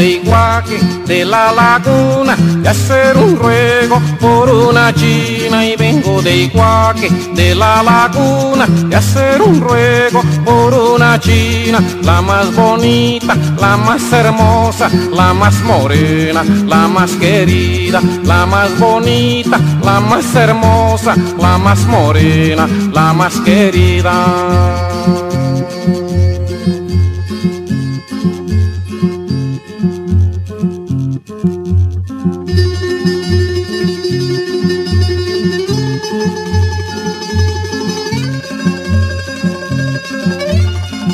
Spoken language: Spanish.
de Iguaque, de la laguna, de hacer un ruego por una china. Y vengo de Iguaque, de la laguna, de hacer un ruego por una china. La más bonita, la más hermosa, la más morena, la más querida, la más bonita, la más hermosa, la más morena, la más querida.